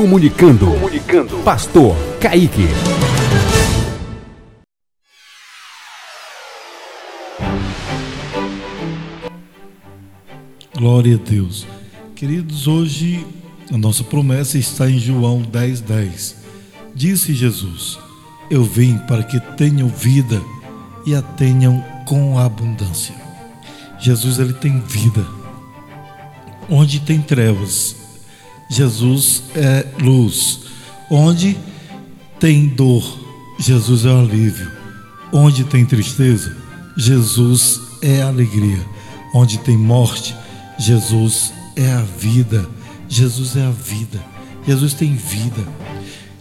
Comunicando. Comunicando. Pastor Kaique. Glória a Deus. Queridos, hoje a nossa promessa está em João 10, 10. Disse Jesus: Eu vim para que tenham vida e a tenham com abundância. Jesus ele tem vida. Onde tem trevas, Jesus é luz. Onde tem dor, Jesus é o alívio. Onde tem tristeza, Jesus é a alegria. Onde tem morte, Jesus é a vida. Jesus é a vida. Jesus tem vida.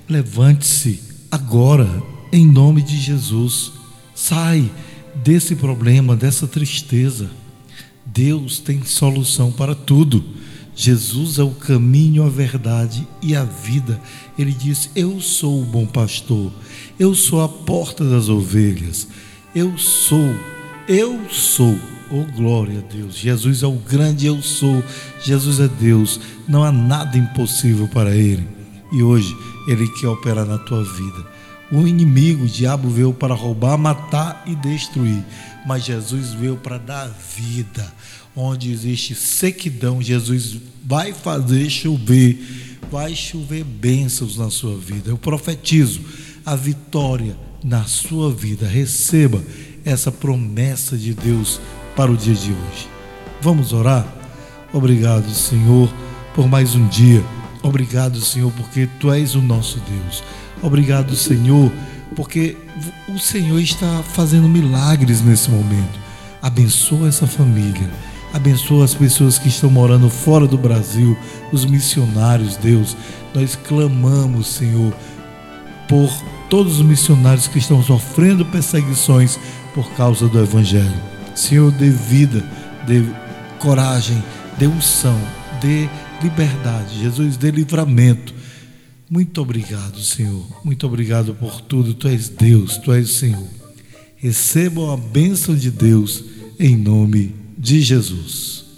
Levante-se agora, em nome de Jesus. Sai desse problema, dessa tristeza. Deus tem solução para tudo. Jesus é o caminho, a verdade e a vida. Ele disse: Eu sou o bom pastor, eu sou a porta das ovelhas, eu sou, eu sou. Oh, glória a Deus. Jesus é o grande eu sou. Jesus é Deus. Não há nada impossível para Ele. E hoje Ele quer operar na tua vida. O inimigo, o diabo, veio para roubar, matar e destruir. Mas Jesus veio para dar vida. Onde existe sequidão, Jesus vai fazer chover. Vai chover bênçãos na sua vida. Eu profetizo a vitória na sua vida. Receba essa promessa de Deus para o dia de hoje. Vamos orar? Obrigado, Senhor, por mais um dia. Obrigado, Senhor, porque tu és o nosso Deus. Obrigado, Senhor, porque o Senhor está fazendo milagres nesse momento. Abençoa essa família. Abençoa as pessoas que estão morando fora do Brasil, os missionários, Deus. Nós clamamos, Senhor, por todos os missionários que estão sofrendo perseguições por causa do Evangelho. Senhor, dê vida, dê coragem, dê unção, dê liberdade. Jesus, dê livramento. Muito obrigado, Senhor. Muito obrigado por tudo. Tu és Deus, tu és o Senhor. Recebam a bênção de Deus em nome de Jesus.